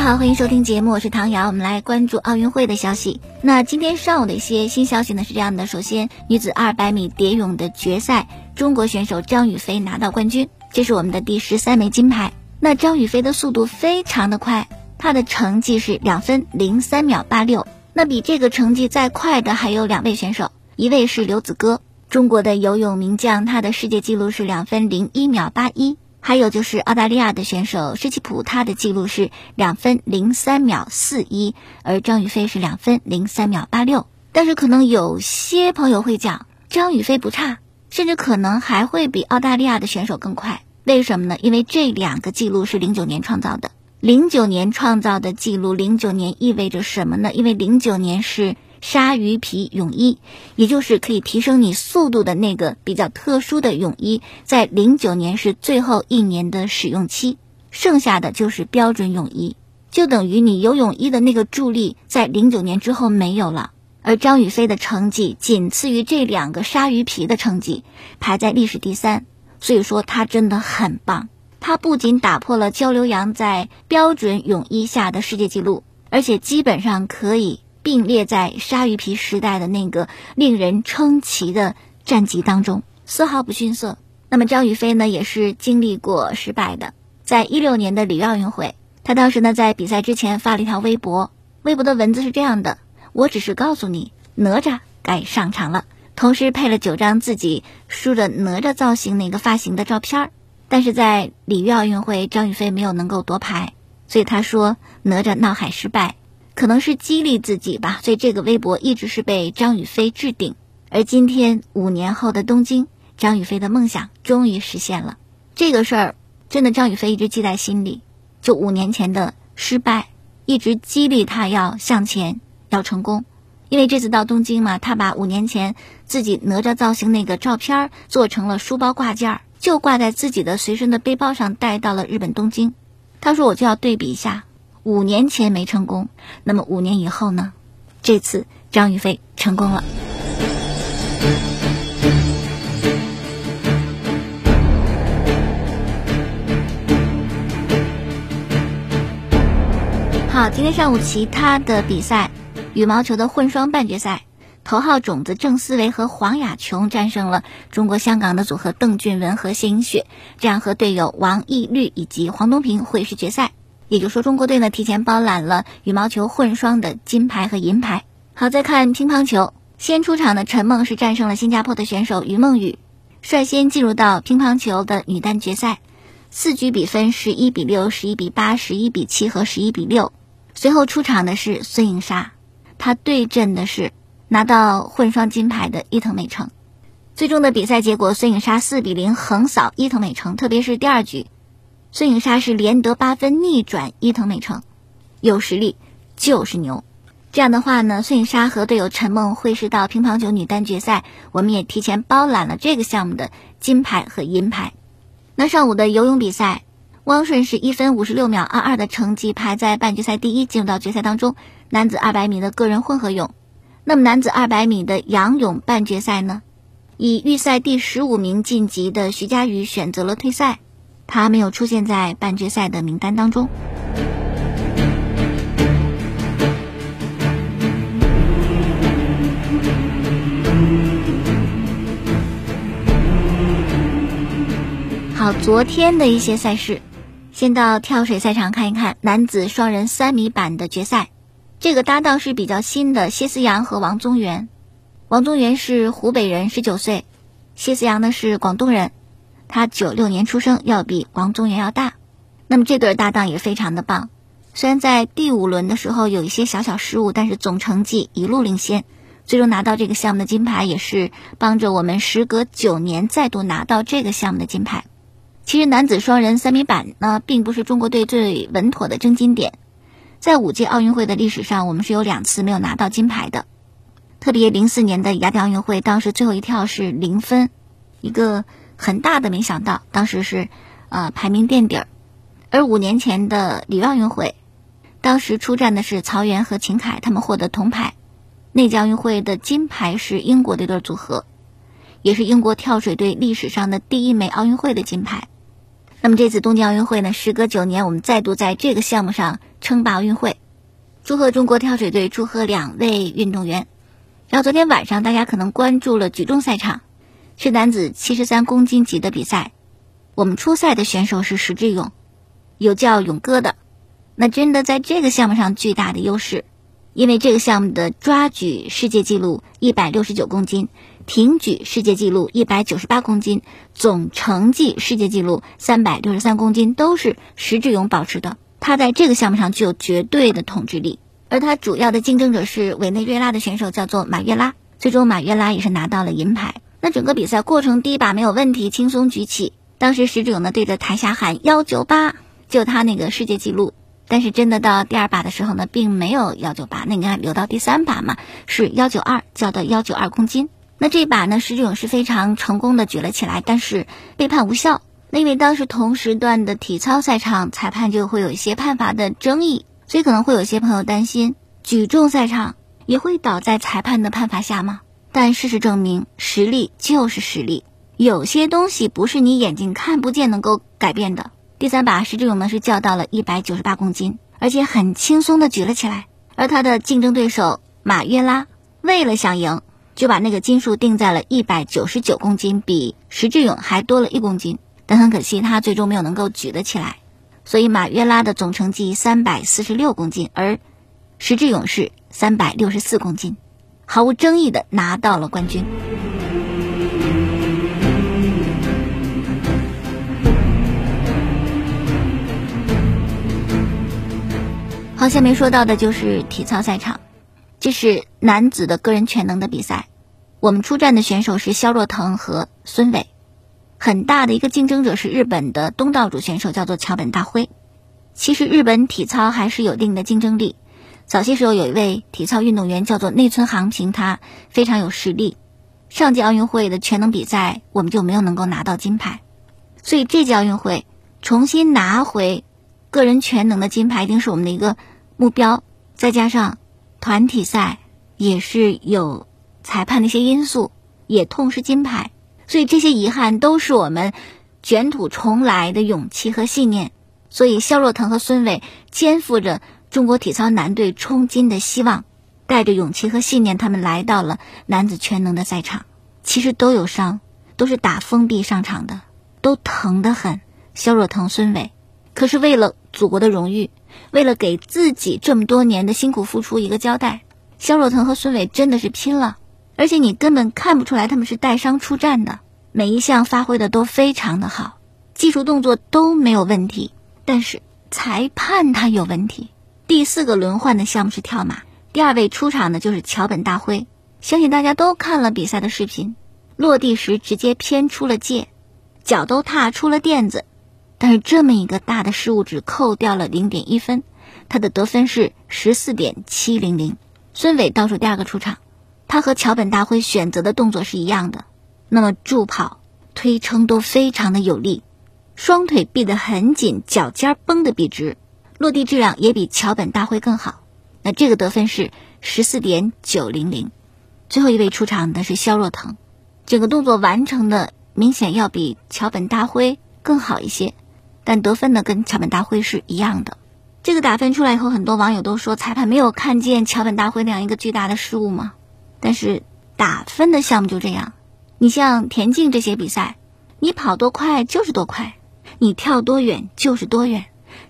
家好，欢迎收听节目，我是唐瑶。我们来关注奥运会的消息。那今天上午的一些新消息呢是这样的：首先，女子200米蝶泳的决赛，中国选手张雨霏拿到冠军，这是我们的第十三枚金牌。那张雨霏的速度非常的快，她的成绩是两分零三秒八六。那比这个成绩再快的还有两位选手，一位是刘子歌，中国的游泳名将，他的世界纪录是两分零一秒八一。还有就是澳大利亚的选手施奇普，他的记录是两分零三秒四一，而张雨霏是两分零三秒八六。但是可能有些朋友会讲，张雨霏不差，甚至可能还会比澳大利亚的选手更快。为什么呢？因为这两个记录是零九年创造的，零九年创造的记录，零九年意味着什么呢？因为零九年是。鲨鱼皮泳衣，也就是可以提升你速度的那个比较特殊的泳衣，在零九年是最后一年的使用期，剩下的就是标准泳衣，就等于你游泳衣的那个助力在零九年之后没有了。而张雨霏的成绩仅次于这两个鲨鱼皮的成绩，排在历史第三，所以说她真的很棒。她不仅打破了焦刘洋在标准泳衣下的世界纪录，而且基本上可以。并列在鲨鱼皮时代的那个令人称奇的战绩当中，丝毫不逊色。那么张雨霏呢，也是经历过失败的。在一六年的里约奥运会，她当时呢在比赛之前发了一条微博，微博的文字是这样的：“我只是告诉你，哪吒该上场了。”同时配了九张自己梳着哪吒造型那个发型的照片儿。但是在里约奥运会，张雨霏没有能够夺牌，所以她说哪吒闹海失败。可能是激励自己吧，所以这个微博一直是被张雨霏置顶。而今天五年后的东京，张雨霏的梦想终于实现了。这个事儿真的张雨霏一直记在心里，就五年前的失败，一直激励她要向前，要成功。因为这次到东京嘛，她把五年前自己哪吒造型那个照片做成了书包挂件，就挂在自己的随身的背包上，带到了日本东京。她说：“我就要对比一下。”五年前没成功，那么五年以后呢？这次张雨霏成功了。好，今天上午其他的比赛，羽毛球的混双半决赛，头号种子郑思维和黄雅琼战胜了中国香港的组合邓俊文和谢颖雪，这样和队友王懿律以及黄东萍会师决赛。也就是说，中国队呢提前包揽了羽毛球混双的金牌和银牌。好，再看乒乓球，先出场的陈梦是战胜了新加坡的选手于梦雨，率先进入到乒乓球的女单决赛。四局比分十一比六、十一比八、十一比七和十一比六。随后出场的是孙颖莎，她对阵的是拿到混双金牌的伊藤美诚。最终的比赛结果，孙颖莎四比零横扫伊藤美诚，特别是第二局。孙颖莎是连得八分逆转伊藤美诚，有实力就是牛。这样的话呢，孙颖莎和队友陈梦会师到乒乓球女单决赛，我们也提前包揽了这个项目的金牌和银牌。那上午的游泳比赛，汪顺是一分五十六秒二二的成绩排在半决赛第一，进入到决赛当中。男子二百米的个人混合泳，那么男子二百米的仰泳半决赛呢，以预赛第十五名晋级的徐嘉余选择了退赛。他没有出现在半决赛的名单当中。好，昨天的一些赛事，先到跳水赛场看一看男子双人三米板的决赛。这个搭档是比较新的，谢思阳和王宗源。王宗源是湖北人，十九岁；谢思阳呢是广东人。他九六年出生，要比王宗源要大。那么这对搭档也非常的棒。虽然在第五轮的时候有一些小小失误，但是总成绩一路领先，最终拿到这个项目的金牌，也是帮着我们时隔九年再度拿到这个项目的金牌。其实男子双人三米板呢，并不是中国队最稳妥的争金点。在五届奥运会的历史上，我们是有两次没有拿到金牌的。特别零四年的雅典奥运会，当时最后一跳是零分，一个。很大的没想到，当时是，呃，排名垫底儿。而五年前的里约奥运会，当时出战的是曹原和秦凯，他们获得铜牌。那届奥运会的金牌是英国的一对组合，也是英国跳水队历史上的第一枚奥运会的金牌。那么这次东京奥运会呢，时隔九年，我们再度在这个项目上称霸奥运会。祝贺中国跳水队，祝贺两位运动员。然后昨天晚上大家可能关注了举重赛场，是男子七十三公斤级的比赛。我们初赛的选手是石智勇，有叫勇哥的，那真的在这个项目上巨大的优势，因为这个项目的抓举世界纪录一百六十九公斤，挺举世界纪录一百九十八公斤，总成绩世界纪录三百六十三公斤都是石智勇保持的。他在这个项目上具有绝对的统治力，而他主要的竞争者是委内瑞拉的选手，叫做马约拉。最终，马约拉也是拿到了银牌。那整个比赛过程第一把没有问题，轻松举起。当时石智勇呢对着台下喊幺九八，就他那个世界纪录。但是真的到第二把的时候呢，并没有幺九八，那应该留到第三把嘛，是幺九二，叫的幺九二公斤。那这把呢，石智勇是非常成功的举了起来，但是被判无效。那因为当时同时段的体操赛场裁判就会有一些判罚的争议，所以可能会有些朋友担心，举重赛场也会倒在裁判的判罚下吗？但事实证明，实力就是实力，有些东西不是你眼睛看不见能够改变的。第三把石智勇呢是叫到了一百九十八公斤，而且很轻松的举了起来，而他的竞争对手马约拉为了想赢，就把那个斤数定在了一百九十九公斤，比石智勇还多了一公斤。但很可惜，他最终没有能够举得起来，所以马约拉的总成绩三百四十六公斤，而石智勇是三百六十四公斤，毫无争议的拿到了冠军。好，下面说到的就是体操赛场，这是男子的个人全能的比赛，我们出战的选手是肖若腾和孙伟。很大的一个竞争者是日本的东道主选手，叫做桥本大辉。其实日本体操还是有一定的竞争力。早些时候有一位体操运动员叫做内村航平，他非常有实力。上届奥运会的全能比赛我们就没有能够拿到金牌，所以这届奥运会重新拿回个人全能的金牌一定是我们的一个目标。再加上团体赛也是有裁判的一些因素，也痛失金牌。所以这些遗憾都是我们卷土重来的勇气和信念。所以肖若腾和孙伟肩负着中国体操男队冲金的希望，带着勇气和信念，他们来到了男子全能的赛场。其实都有伤，都是打封闭上场的，都疼得很。肖若腾、孙伟，可是为了祖国的荣誉，为了给自己这么多年的辛苦付出一个交代，肖若腾和孙伟真的是拼了。而且你根本看不出来他们是带伤出战的，每一项发挥的都非常的好，技术动作都没有问题。但是裁判他有问题。第四个轮换的项目是跳马，第二位出场的就是桥本大辉。相信大家都看了比赛的视频，落地时直接偏出了界，脚都踏出了垫子。但是这么一个大的失误只扣掉了零点一分，他的得分是十四点七零零。孙伟倒数第二个出场。他和桥本大辉选择的动作是一样的，那么助跑、推撑都非常的有力，双腿闭得很紧，脚尖绷得笔直，落地质量也比桥本大辉更好。那这个得分是十四点九零零。最后一位出场的是肖若腾，整个动作完成的明显要比桥本大辉更好一些，但得分呢跟桥本大辉是一样的。这个打分出来以后，很多网友都说裁判没有看见桥本大辉那样一个巨大的失误吗？但是打分的项目就这样，你像田径这些比赛，你跑多快就是多快，你跳多远就是多远，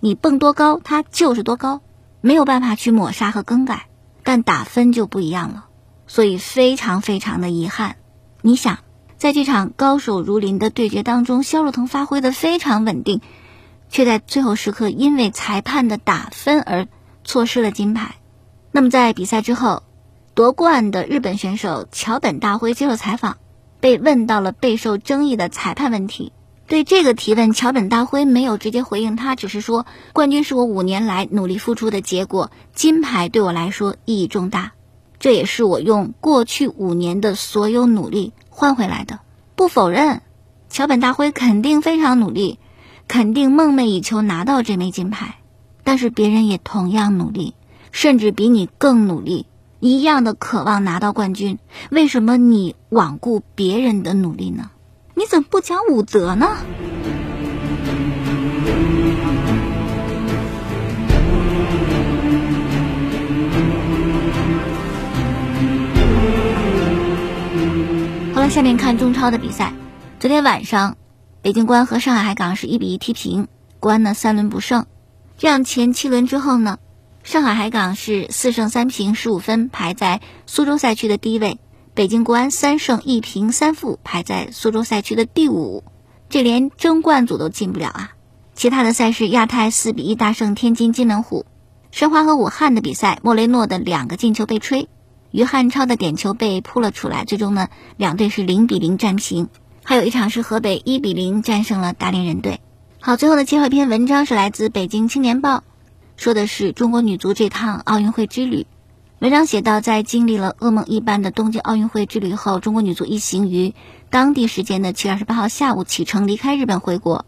你蹦多高它就是多高，没有办法去抹杀和更改。但打分就不一样了，所以非常非常的遗憾。你想，在这场高手如林的对决当中，肖若腾发挥的非常稳定，却在最后时刻因为裁判的打分而错失了金牌。那么在比赛之后。夺冠的日本选手桥本大辉接受采访，被问到了备受争议的裁判问题。对这个提问，桥本大辉没有直接回应，他只是说：“冠军是我五年来努力付出的结果，金牌对我来说意义重大，这也是我用过去五年的所有努力换回来的。”不否认，桥本大辉肯定非常努力，肯定梦寐以求拿到这枚金牌。但是别人也同样努力，甚至比你更努力。一样的渴望拿到冠军，为什么你罔顾别人的努力呢？你怎么不讲武德呢？好了，下面看中超的比赛。昨天晚上，北京国安和上海海港是一比一踢平，国安呢三轮不胜，这样前七轮之后呢，上海海港是四胜三平十五分，排在苏州赛区的第一位。北京国安三胜一平三负，排在苏州赛区的第五。这连争冠组都进不了啊！其他的赛事，亚太四比一大胜天津津门虎，申花和武汉的比赛，莫雷诺的两个进球被吹。于汉超的点球被扑了出来，最终呢，两队是零比零战平。还有一场是河北一比零战胜了大连人队。好，最后的介绍一篇文章是来自北京青年报，说的是中国女足这趟奥运会之旅。文章写道，在经历了噩梦一般的东京奥运会之旅后，中国女足一行于当地时间的七月二十八号下午启程离开日本回国，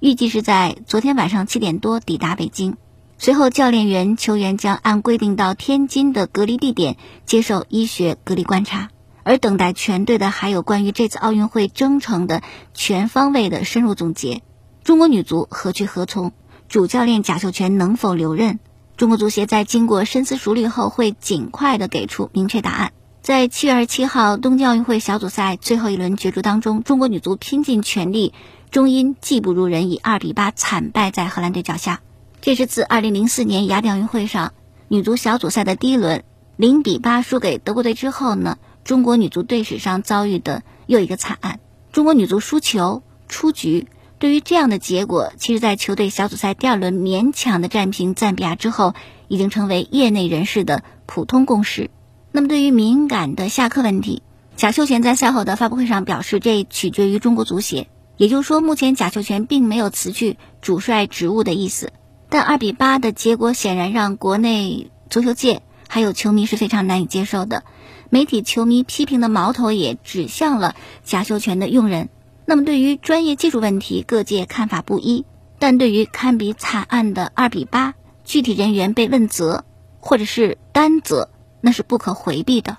预计是在昨天晚上七点多抵达北京。随后，教练员、球员将按规定到天津的隔离地点接受医学隔离观察，而等待全队的还有关于这次奥运会征程的全方位的深入总结。中国女足何去何从？主教练贾秀全能否留任？中国足协在经过深思熟虑后会尽快的给出明确答案。在七月二十七号东京奥运会小组赛最后一轮角逐当中，中国女足拼尽全力，终因技不如人，以二比八惨败在荷兰队脚下。这是自二零零四年雅典奥运会上女足小组赛的第一轮零比八输给德国队之后呢，中国女足队史上遭遇的又一个惨案。中国女足输球出局，对于这样的结果，其实，在球队小组赛第二轮勉强的战平赞比亚之后，已经成为业内人士的普通共识。那么，对于敏感的下课问题，贾秀全在赛后的发布会上表示，这取决于中国足协。也就是说，目前贾秀全并没有辞去主帅职务的意思。但二比八的结果显然让国内足球界还有球迷是非常难以接受的，媒体、球迷批评的矛头也指向了贾秀全的用人。那么，对于专业技术问题，各界看法不一；但对于堪比惨案的二比八，具体人员被问责或者是担责，那是不可回避的。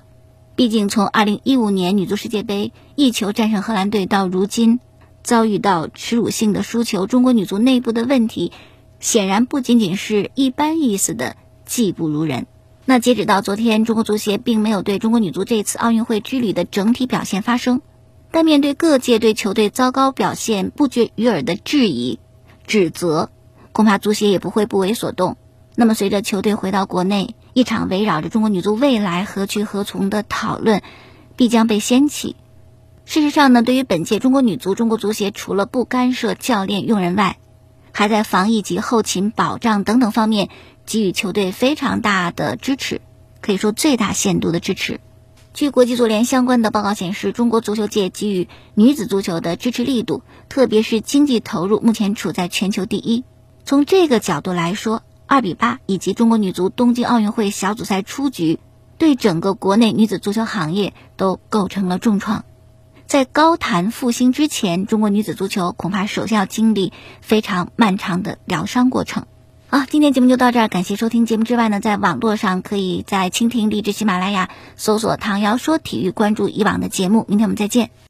毕竟，从二零一五年女足世界杯一球战胜荷兰队到如今遭遇到耻辱性的输球，中国女足内部的问题。显然不仅仅是一般意思的技不如人。那截止到昨天，中国足协并没有对中国女足这次奥运会之旅的整体表现发声。但面对各界对球队糟糕表现不绝于耳的质疑、指责，恐怕足协也不会不为所动。那么，随着球队回到国内，一场围绕着中国女足未来何去何从的讨论必将被掀起。事实上呢，对于本届中国女足，中国足协除了不干涉教练用人外，还在防疫及后勤保障等等方面给予球队非常大的支持，可以说最大限度的支持。据国际足联相关的报告显示，中国足球界给予女子足球的支持力度，特别是经济投入，目前处在全球第一。从这个角度来说，二比八以及中国女足东京奥运会小组赛出局，对整个国内女子足球行业都构成了重创。在高谈复兴之前，中国女子足球恐怕首先要经历非常漫长的疗伤过程。啊，今天节目就到这儿，感谢收听节目之外呢，在网络上可以在蜻蜓、荔枝、喜马拉雅搜索“唐瑶说体育”，关注以往的节目。明天我们再见。